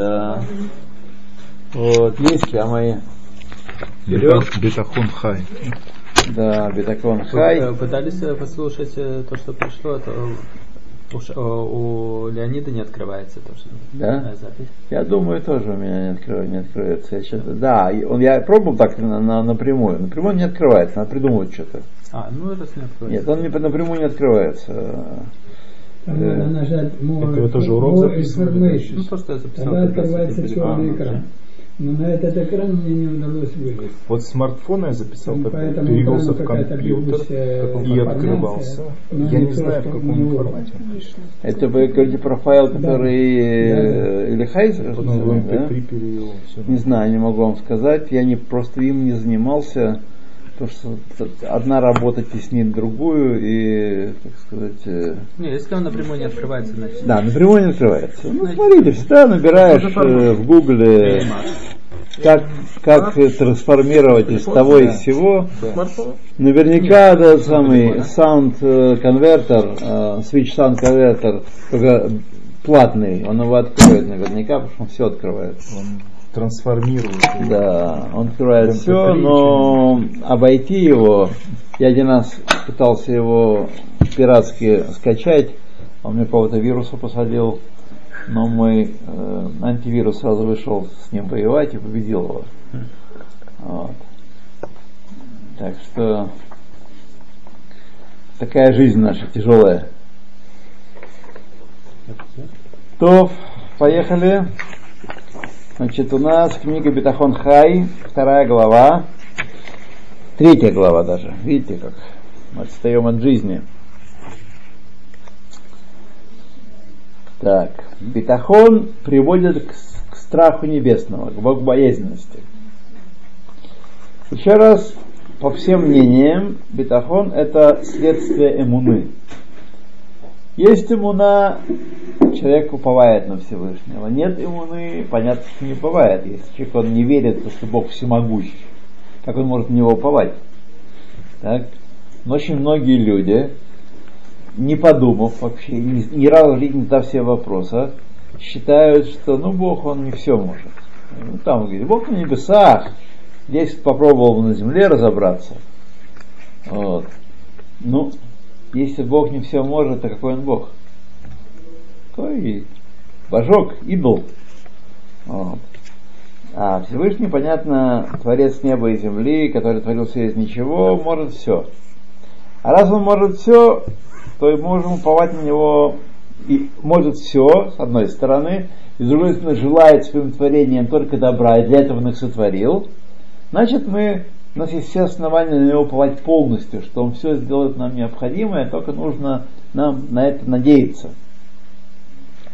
Да. Вот, есть а мои. Бетахон хай. Да, бетахон хай. Пытались э, послушать э, то, что пришло, то у, у Леонида не открывается тоже. Да? Запись. Я думаю, тоже у меня не, откры, не откроется. Я сейчас, да, он, я пробовал так на, на, напрямую. Напрямую не открывается, надо придумывать что-то. А, ну раз не открывается. Нет, он не, напрямую не открывается. Надо нажать more, Это тоже урок more information. Ну, то, что я записал. Тогда открывается черный экран. Но на этот экран мне не удалось вылезть. Вот смартфона я записал, Ну, поэтому перевелся в компьютер и открывался. но Я не не знаю, в каком формате. Это вы говорите про файл, который Да. э, или Хайзер? Потом в да? MP3 перевел. всё. Не знаю, не могу вам сказать. Я не просто им не занимался, потому что одна работа теснит другую и, так сказать, э, Не, если он напрямую не открывается, значит. да, напрямую не открывается. Ну, смотрите, всегда набираешь э, в гугле как, как трансформировать из того и всего. Наверняка да, самый sound э, конвертер, switch sound конвертер, только платный, он его откроет наверняка, потому что он все открывает. Трансформирует. Да, он открывает все, но обойти его, я один раз пытался его пиратски скачать, он мне кого-то вируса посадил, но мой э, антивирус сразу вышел с ним воевать и победил его. Вот. Так что такая жизнь наша тяжелая. То, поехали. Значит, у нас книга Бетахон Хай, вторая глава, третья глава даже. Видите, как мы отстаем от жизни. Так, Бетахон приводит к, к страху небесного, к богобоязненности. Еще раз, по всем мнениям, Бетахон это следствие эмуны. Есть иммуна, человек уповает на Всевышнего. Нет иммуны, понятно, что не бывает. Если человек он не верит, что Бог всемогущ, как он может на него уповать? Так? Но очень многие люди, не подумав вообще, ни, разу в не задав себе вопроса, считают, что ну Бог, он не все может. Ну, Там говорит, Бог на небесах, здесь попробовал на земле разобраться. Вот. Ну, если Бог не все может, то какой он Бог? Какой божок, идол. Вот. А Всевышний, понятно, Творец неба и земли, который творил все из ничего, может все. А раз он может все, то и можем уповать на него и может все, с одной стороны, и с другой стороны, желает своим творением только добра, и для этого он их сотворил, значит мы у нас есть все основания на него уповать полностью, что он все сделает нам необходимое, только нужно нам на это надеяться.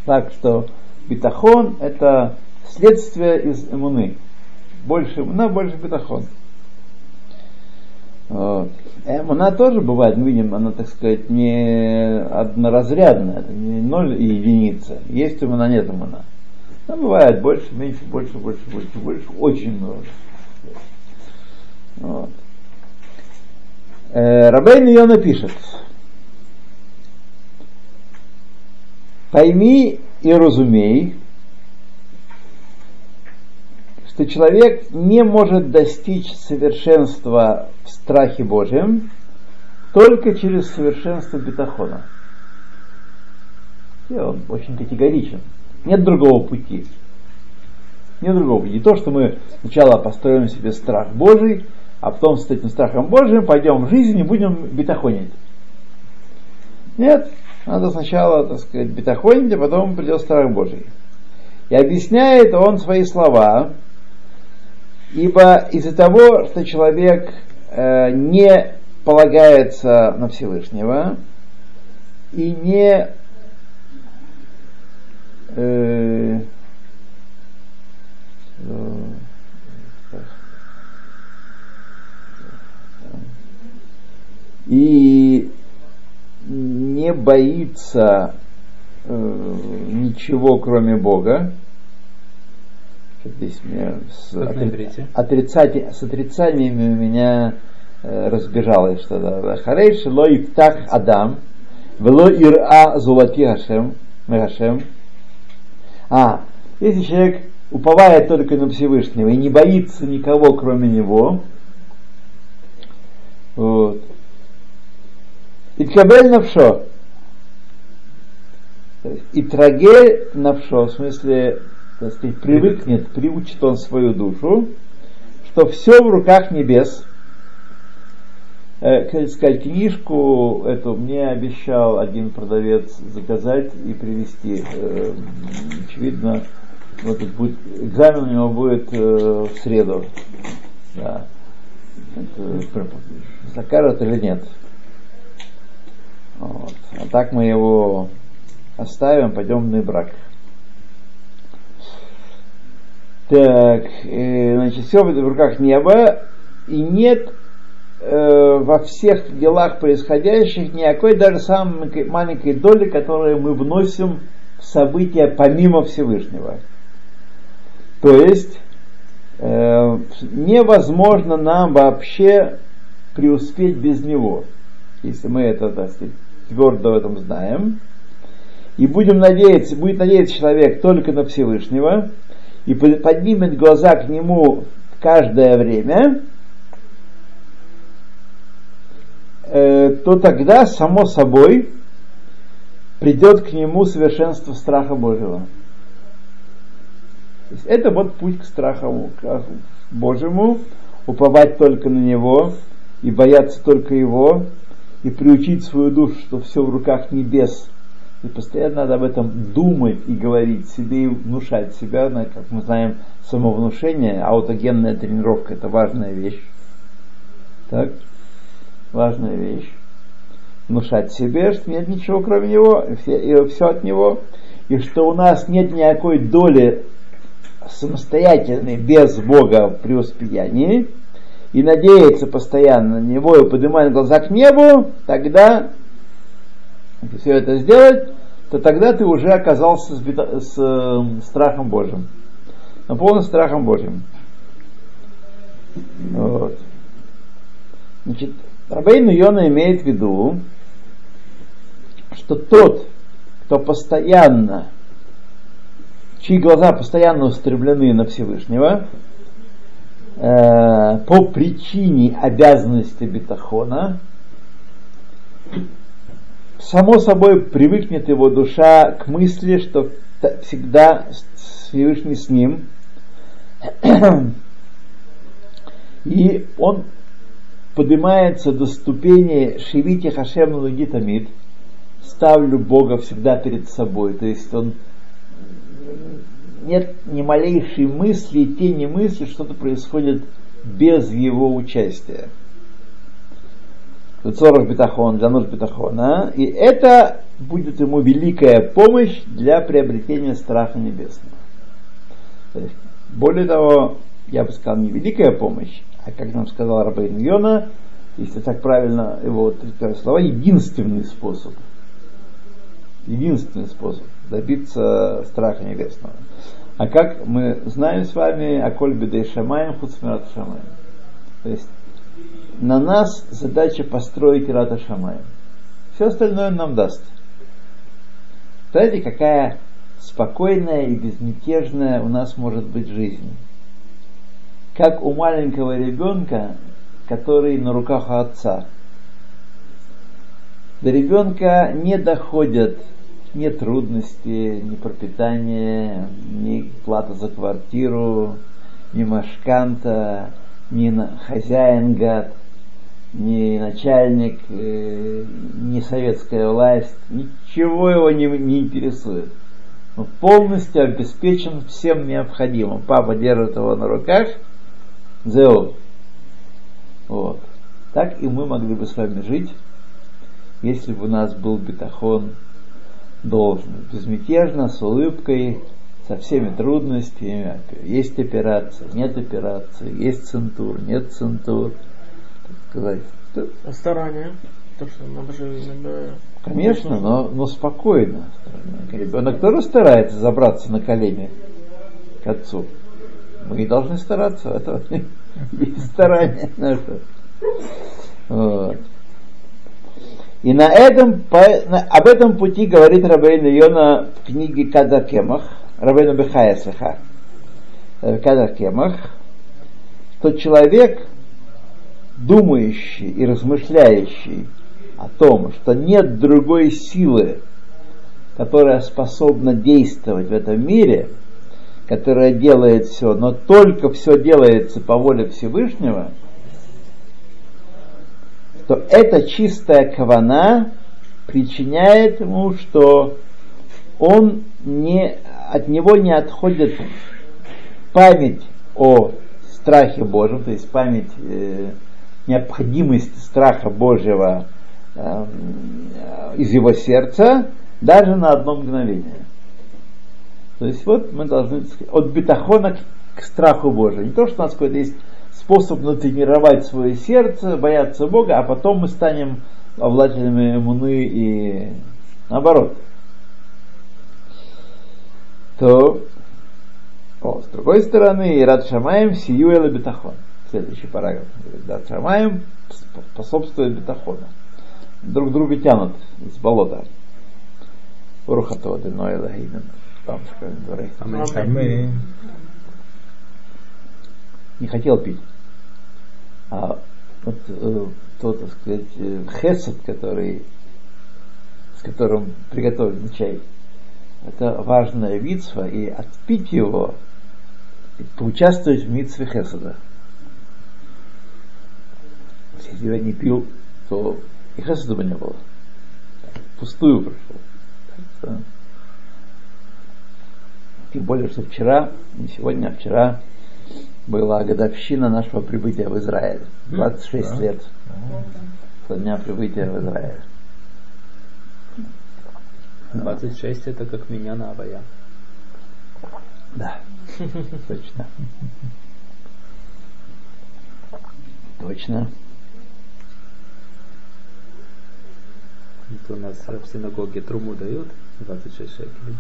Так что битахон это следствие из эмуны. Больше эмуна, больше битахон. Вот. Эмуна тоже бывает, мы видим, она, так сказать, не одноразрядная, это не ноль и единица. Есть эмуна, нет эмуна. Она бывает больше, меньше, больше, больше, больше, больше, очень много. Вот. Э, Рабейн Йона пишет, пойми и разумей, что человек не может достичь совершенства в страхе Божьем только через совершенство бетахона. И он очень категоричен. Нет другого пути. Нет другого пути. Не то, что мы сначала построим себе страх Божий, а потом с этим страхом Божьим пойдем в жизнь и будем бетахонить. Нет, надо сначала, так сказать, бетахонить, а потом придет страх Божий. И объясняет он свои слова, ибо из-за того, что человек э, не полагается на Всевышнего и не э, и не боится э, ничего, кроме Бога. Здесь меня с, отри- отрицати- с отрицаниями у меня э, разбежалось что-то. Харей шело ифтах Адам, вело ира зулати Хашем, Хашем. А, Если человек уповает только на Всевышнего и не боится никого, кроме него, вот. И кабель навшо. И трагель навшо, в смысле, так сказать, привыкнет, приучит он свою душу, что все в руках небес. Э, хотел сказать, книжку эту мне обещал один продавец заказать и привезти. Э, очевидно, вот будет, экзамен у него будет э, в среду. Да. Это, закажут или нет. Вот. А так мы его оставим, пойдем на брак. Так, э, значит, все в руках неба, и нет э, во всех делах происходящих никакой даже самой маленькой доли, которую мы вносим в события помимо Всевышнего. То есть э, невозможно нам вообще преуспеть без него, если мы это, сказать, твердо в этом знаем. И будем надеяться, будет надеяться человек только на Всевышнего, и поднимет глаза к нему каждое время, э, то тогда, само собой, придет к нему совершенство страха Божьего. Это вот путь к страху к Божьему, уповать только на Него и бояться только Его, и приучить свою душу, что все в руках небес – и постоянно надо об этом думать и говорить себе и внушать себя. Как мы знаем, самовнушение, аутогенная тренировка – это важная вещь. Так? Важная вещь. Внушать себе, что нет ничего кроме него, и все, от него, и что у нас нет никакой доли самостоятельной без Бога в преуспеянии, и надеяться постоянно на Него и поднимать глаза к небу, тогда все это сделать, то тогда ты уже оказался с, с э, страхом Божьим. Наполнен страхом Божьим. Вот. Значит, Рабейн Йона имеет в виду, что тот, кто постоянно, чьи глаза постоянно устремлены на Всевышнего, э, по причине обязанности бетахона, само собой привыкнет его душа к мысли, что всегда Всевышний с ним. И он поднимается до ступени Шивити Хашем Лагитамид, ставлю Бога всегда перед собой. То есть он нет ни малейшей мысли, тени мысли, что-то происходит без его участия. Цорах бетахон, для нужд бетахона. И это будет ему великая помощь для приобретения страха небесного. То есть, более того, я бы сказал, не великая помощь, а как нам сказал Рабейн Йона, если так правильно его слова, единственный способ. Единственный способ добиться страха небесного. А как мы знаем с вами, Аколь Бедей Шамаем, Хуцмират Шамаем. То есть на нас задача построить Рата Шамая. Все остальное нам даст. Знаете, какая спокойная и безмятежная у нас может быть жизнь. Как у маленького ребенка, который на руках отца. До ребенка не доходят ни трудности, ни пропитание, ни плата за квартиру, ни машканта, ни хозяин гад – ни начальник, э, ни советская власть, ничего его не, не интересует. Он полностью обеспечен всем необходимым. Папа держит его на руках, зео. Вот. Так и мы могли бы с вами жить, если бы у нас был бетахон должный. Безмятежно, с улыбкой, со всеми трудностями. Есть операция, нет операции, есть центур, нет центур сказать. А старание? То, что надо же иногда... Конечно, но, но спокойно. Ребенок тоже старается забраться на колени к отцу. Мы не должны стараться, это есть старание наше. Вот. И на этом, по, на, об этом пути говорит Рабейн Йона в книге Кадакемах, Рабейну Бехая Слиха, Кадр Кемах, что человек, думающий и размышляющий о том, что нет другой силы, которая способна действовать в этом мире, которая делает все, но только все делается по воле Всевышнего, то эта чистая кавана причиняет ему, что он не, от него не отходит память о страхе Божьем, то есть память, э, необходимость страха Божьего э, из его сердца даже на одно мгновение. То есть вот мы должны сказать, от бетахона к, к страху Божьему. Не то, что у нас какой-то есть способ натренировать свое сердце, бояться Бога, а потом мы станем обладателями иммуны и наоборот. То, о, с другой стороны, Рад Шамаем сию эла бетахон. Следующий параграф. Рад Шамаем способствует бетахону. Друг друга тянут из болота. Рухато Деной Лагиден. Там, дворы. Аминь. Не хотел пить. А вот э, тот, так сказать, э, хесед, который, с которым приготовлен чай, это важная митцва, и отпить его, и поучаствовать в митцве хеседа. Если я не пил, то и хеседа бы не было. Пустую прошел. Так, Тем более, что вчера, не сегодня, а вчера была годовщина нашего прибытия в Израиль. 26 Да. лет со дня прибытия в Израиль. 26 это как меня на Авая. Да, точно. Точно. Это у нас в синагоге труму дают 26 шекелей.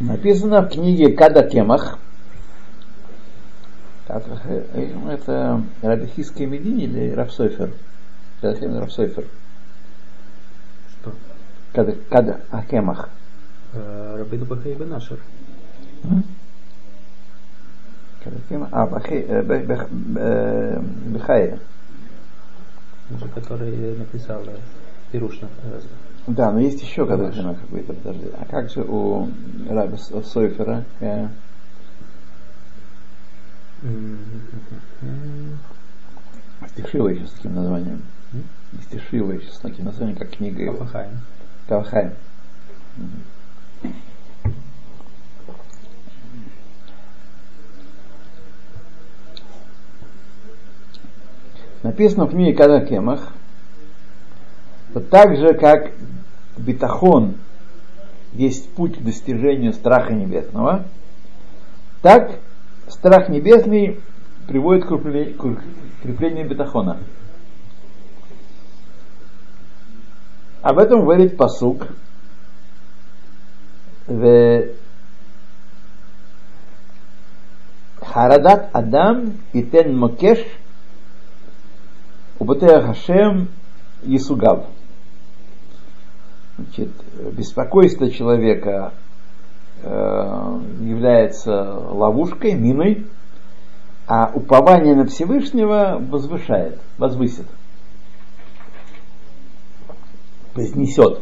Написано в книге Када Кемах. Это Рабихийская Медини или Рабсойфер? Када Кемах Рабсойфер. Что? Када, Када Акемах. Э, Рабину Бахай бен Ашер. Када Кемах. А, Бахе- э, Бех- Бех- э, Бехая. Он же, который написал Пируш на разве? Да, но есть еще Наш. Кемах какой-то, подожди. А как же у Раби Сойфера? Э, Стишива еще с таким названием. Стишива еще с таким названием, как книга его. Кафахайм. Кавхайм. Написано в книге Када Так же, как битахон есть путь к достижению страха небесного, так страх небесный приводит к укреплению бетахона. Об этом говорит посук в Харадат Адам и Тен Мокеш Убатея Хашем Исугав. Значит, беспокойство человека э, является ловушкой, миной, а упование на Всевышнего возвышает, возвысит, произнесет.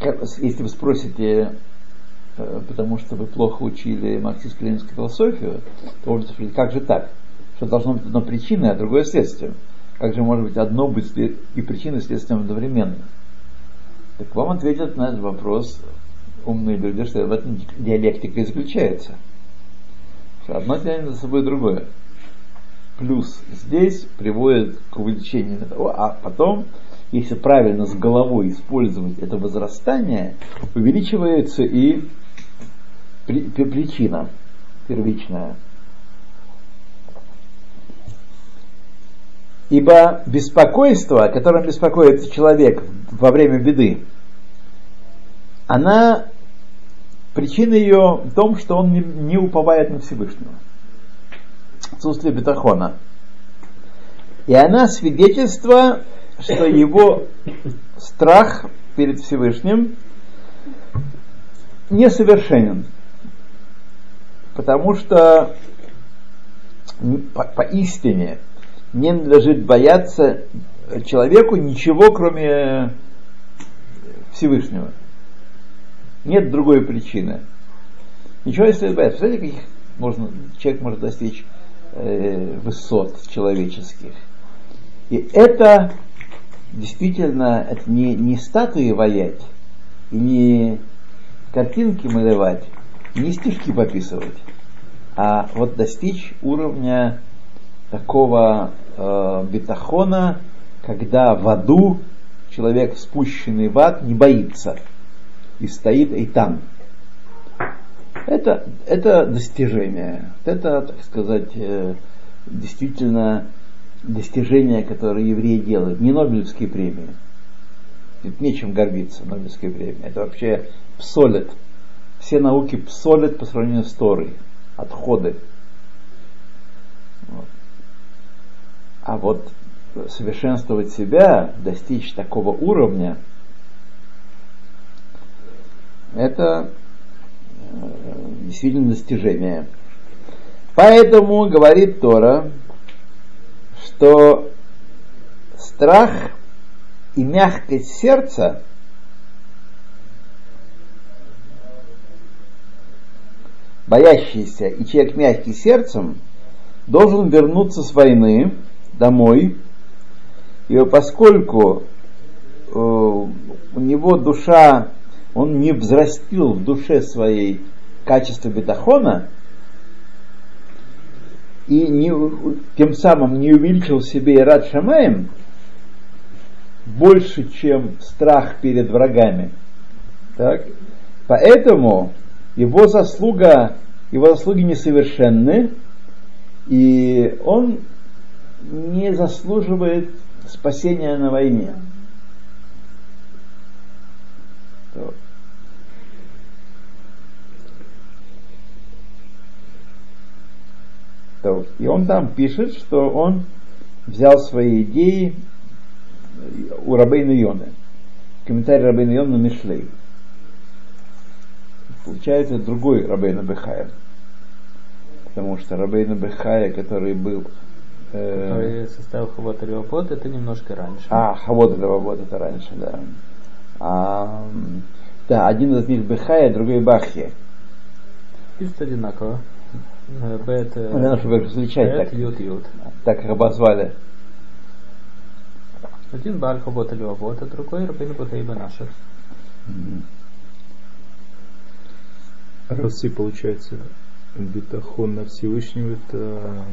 Как- Если вы спросите, э, потому что вы плохо учили марксистско-ленинскую философию, то можете спросить, как же так? Что должно быть одно причиной, а другое следствием. Как же может быть одно быть след- и причиной, следствием одновременно? Так вам ответят на этот вопрос умные люди, что в этом диалектика и заключается. Что одно тянет за собой другое. Плюс здесь приводит к увеличению того, а потом, если правильно с головой использовать это возрастание, увеличивается и при- причина первичная. Ибо беспокойство, которым беспокоится человек во время беды, она причина ее в том, что он не, не уповает на Всевышнего. отсутствие бетахона. И она свидетельство, что его страх перед Всевышним несовершенен. Потому что по, поистине не надлежит бояться человеку ничего, кроме Всевышнего. Нет другой причины. Ничего не стоит бояться. Представляете, каких можно, человек может достичь э, высот человеческих. И это действительно это не, не статуи ваять, и не картинки малевать, не стишки пописывать, а вот достичь уровня такого э, бетахона, когда в аду человек, спущенный в ад, не боится и стоит и там. Это, это достижение. Это, так сказать, э, действительно достижения, которые евреи делают. Не Нобелевские премии. Тут нечем гордиться, Нобелевская премия. Это вообще псолит. Все науки псолит по сравнению с Торой. Отходы. Вот. А вот совершенствовать себя, достичь такого уровня, это э, действительно достижение. Поэтому говорит Тора, что страх и мягкость сердца боящийся и человек мягкий сердцем должен вернуться с войны домой, и поскольку э, у него душа, он не взрастил в душе своей качество бетахона, и не, тем самым не увеличил себе и рад Шамаем больше, чем страх перед врагами. Так? Поэтому его заслуга, его заслуги несовершенны, и он не заслуживает спасения на войне. И он там пишет, что он взял свои идеи у Рабейна Йоны. Комментарий Рабейна Йона на Мишлей. Получается другой Рабейна Бехая. Потому что Рабейна Бехая, который был э, который составил Хавот Левопот, это немножко раньше. А, Хавот Левопот это раньше, да. А, да, один из них Бехая, другой Бахья. Пишут одинаково. Бет, Наверное, чтобы различать бет, так, ют, ют. так как обозвали. Один Баль Хавот Левопот, а другой Рабейн Бахай Банашев. Росы, получается, бетахон на Всевышнего это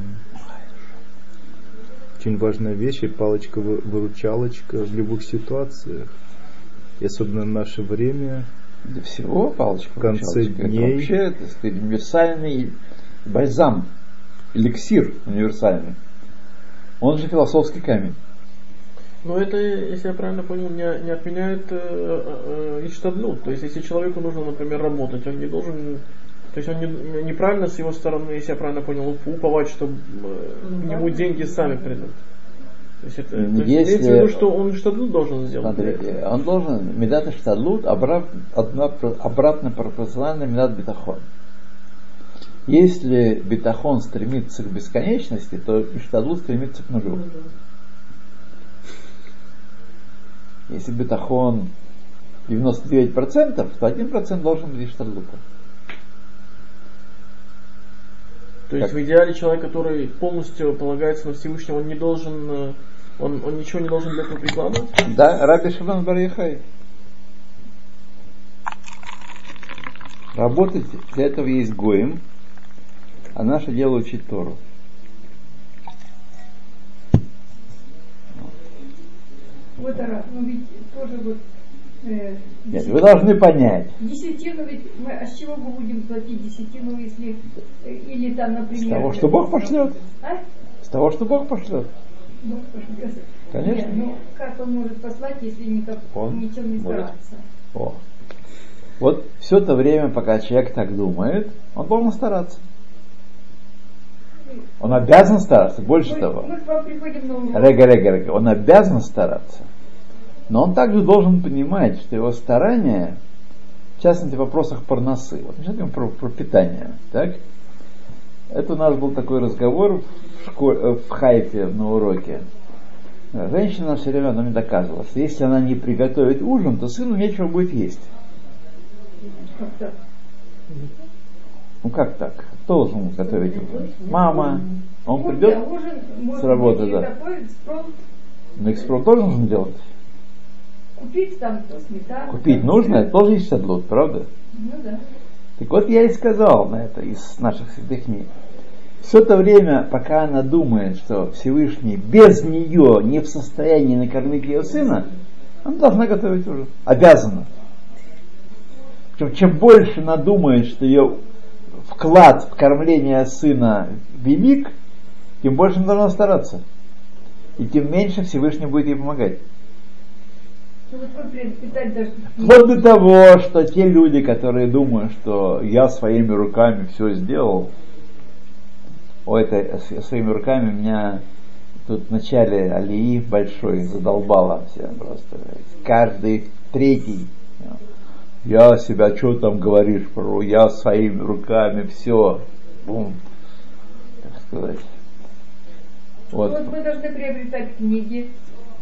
очень важная вещь и палочка-выручалочка в любых ситуациях. И особенно в наше время. Для всего палочка В конце дней. Это вообще, сказать, универсальный бальзам, эликсир универсальный. Он же философский камень. Но это, если я правильно понял, не, не отменяет э, э, э, иштадлут. То есть, если человеку нужно, например, работать, он не должен... То есть он не, неправильно с его стороны, если я правильно понял, уповать, что э, к нему деньги сами придут. То есть, это, то есть Если- имеется в виду, что он иштадлут должен сделать. этого. он должен медат штадлут обратно, обратно пропорционально медат бетахон. Если бетахон стремится к бесконечности, то штадлут стремится к нулю. Если бетахон 99%, то 1% должен быть штадлутом. То есть Как? в идеале человек, который полностью полагается на Всевышнего, он не должен, э, он, он ничего не должен для этого прикладывать? Да, Раби Шимон бар Йохай. Работать для этого есть гоем, а наше дело учить Тору. Вот, Ара, ну ведь тоже вот... э, Нет, вы должны понять. Десятину ведь мы, а с чего мы будем платить десятину, если э, или там, например... С того, что Бог пошлет. А? С того, что Бог пошлет. Бог пошлет. Конечно. Нет, ну как он может послать, если никак, Он ничем не может. стараться? О. Вот все то время, пока человек так думает, он должен стараться. Он обязан стараться, больше Мы, того. мы к вам приходим на урок. Рега, рега, рега. Он обязан стараться. Но он также должен понимать, что его старания, в частности в вопросах парносы, вот мы сейчас говорим про, про питание, так? Это у нас был такой разговор в, школе, э, в Хайфе на уроке. Женщина все время нам доказывала, что если она не приготовит ужин, то сыну нечего будет есть. Ну как так? Кто должен готовить ужин? Мама. Он придет, может работы, да. такой спром но экспром тоже нужно делать. Купить там то сметану. Купить там, нужно, это тоже есть шадлут, правда? Ну да. Так вот я и сказал на это из наших святых книг. Все то время, пока она думает, что Всевышний без нее не в состоянии накормить ее сына, она должна готовить ужин. Обязана. Причем, чем больше она думает, что ее вклад в кормление сына велик, тем больше она должна стараться. И тем меньше Всевышний будет ей помогать. Ну, вот вы предпитать даже... Вплоть до того, что те люди, которые думают, что я своими руками все сделал, о, это своими руками меня тут в начале Алии большой задолбало все просто. Каждый третий. Я себя, что там говоришь, про я своими руками все. Бум. Так сказать. Вот. Вот. мы должны приобретать книги.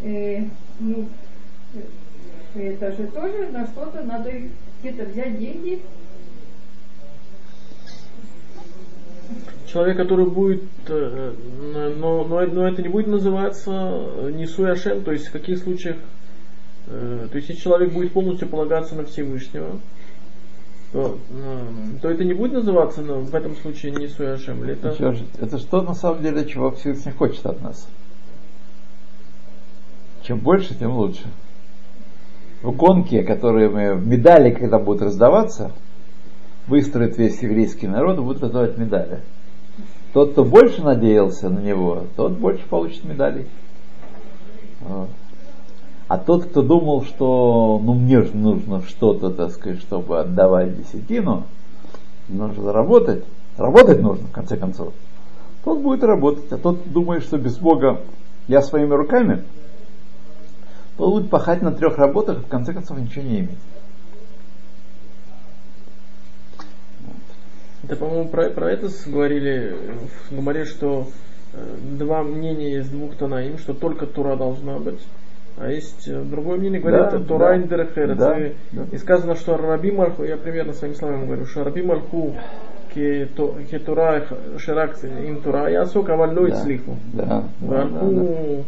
э, ну, э, это же тоже на что-то надо где-то взять деньги. Человек, который будет, э, но, но, но это не будет называться э, Ашем, то есть в каких случаях, э, то есть если человек будет полностью полагаться на Всевышнего, то, э, то это не будет называться ну, в этом случае Ашем, или это... Же, это что на самом деле, чего Всевышний хочет от нас? Чем больше, тем лучше. В гонке, которые мы, медали, когда будут раздаваться, выстроит весь еврейский народ и будут раздавать медали. Тот, кто больше надеялся на него, тот больше получит медалей. А тот, кто думал, что ну мне же нужно что-то, так сказать, чтобы отдавать десятину, нужно заработать, работать нужно, в конце концов, тот будет работать. А тот думает, что без Бога я своими руками, тот будет пахать на трех работах и в конце концов ничего не иметь. Это, по-моему, про, про это говорили в Гумаре, что э, два мнения есть двух Танаим, что только Тура должна быть. А есть э, другое мнение, говорят, Да, Тура да. Да, и, да. и сказано, что Раби Мальху, я примерно своими словами говорю, что Раби Мальху ке то- ке Тура Ширак им Тура Ясу Кавалло и Да, да, да, да,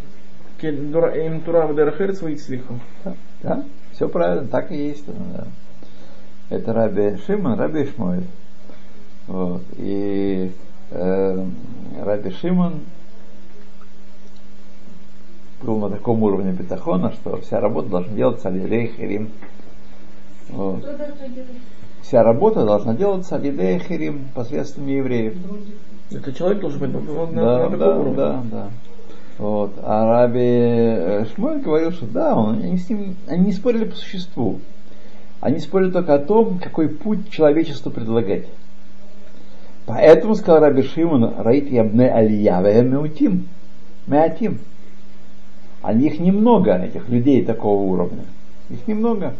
да. Да, все правильно, так и есть. да. Это Раби Шимон, Раби Ишмоэль. Вот. И э, Раби Шимон был на таком уровне бетахона, что вся работа должна делаться Алидей Херим. Вот. Вся работа должна делаться Алидей Херим посредством евреев. Это человек должен быть на, на- Да, на таком да, уровне. да, да. Вот. А Раби э, Шмуэль говорил, что да, он, они, с ним, они не спорили по существу. Они спорили только о том, какой путь человечеству предлагать. Поэтому сказал Раби Шимон, Раит ябне алия меутим. Меатим. А их немного, этих людей такого уровня. Их немного.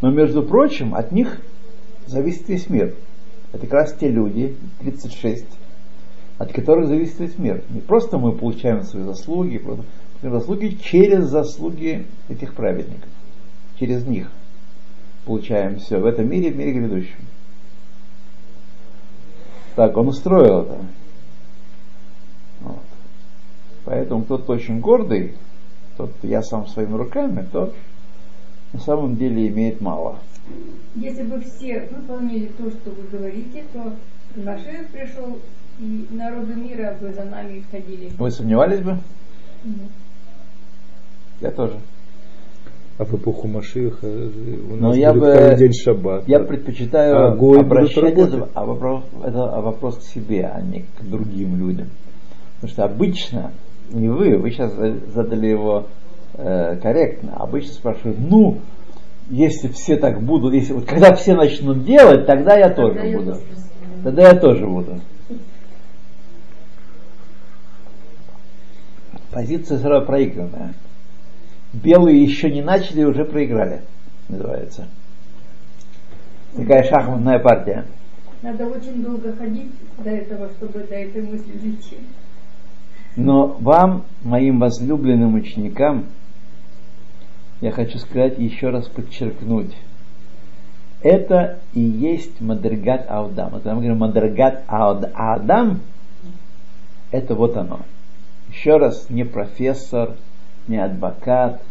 Но, между прочим, от них зависит весь мир. Это как раз те люди, 36, от которых зависит весь мир. Не просто мы получаем свои заслуги, просто заслуги через заслуги этих праведников. Через них получаем все в этом мире в мире грядущем. Так, он устроил это. Вот. Поэтому кто-то очень гордый, тот я сам своими руками, тот на самом деле имеет мало. Если бы все выполнили то, что вы говорите, то Машех пришел, и народы мира бы за нами ходили. Вы сомневались бы? Нет. Я тоже. А в эпоху Машиха у Но нас я будет бы- день шаббат. Я предпочитаю А гои будут обращение, работать? а вопрос, это вопрос к себе, а не к другим людям. Потому что обычно, не вы, вы сейчас задали его э, корректно, обычно спрашивают, ну, если все так будут, если вот когда все начнут делать, тогда я тоже Тогда я буду. тоже. Тогда я тоже буду. Позиция сразу проигранная. Белые еще не начали, уже проиграли, называется. Такая шахматная партия. Надо очень долго ходить до этого, чтобы до этой мысли дойти. Но вам, моим возлюбленным ученикам, я хочу сказать, еще раз подчеркнуть. Это и есть Мадригат Аудам. Это мы говорим Мадригат Ауд- Адам, это вот оно. Еще раз, не профессор, не адвокат,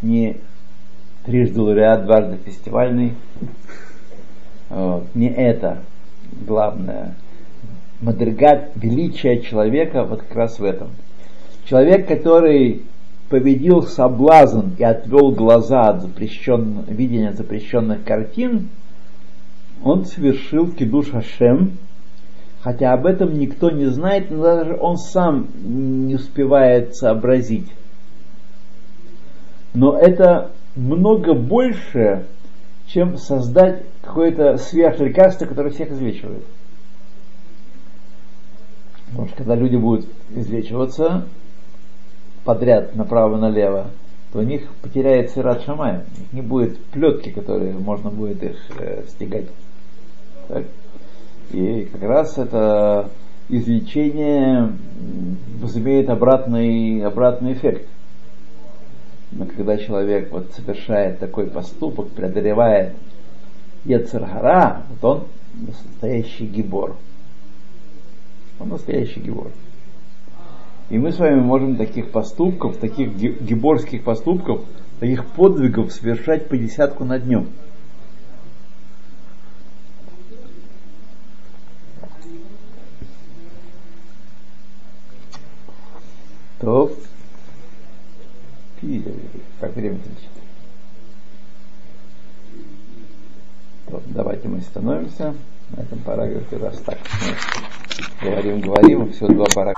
не трижды лауреат, дважды фестивальный. Вот. Не это главное. Мадригат величия человека вот как раз в этом. Человек, который победил соблазн и отвел глаза от запрещен, видения запрещенных картин, он совершил кидуш Хашем, хотя об этом никто не знает, даже он сам не успевает сообразить. Но это много больше, чем создать какое-то сверхлекарство, которое всех излечивает. Потому что когда люди будут излечиваться подряд, направо-налево, то у них потеряется рад шамай. У них не будет плетки, которые можно будет их э, стегать. Так? И как раз это излечение м, возымеет обратный, обратный эффект. Но когда человек вот совершает такой поступок, преодолевает Ецаргара, вот он настоящий гибор. Он настоящий гибор. И мы с вами можем таких поступков, таких ги- гиборских поступков, таких подвигов совершать по десятку на днем. То как время летит. То, давайте мы остановимся на этом параграфе, раз так говорим, говорим, все два параграфа.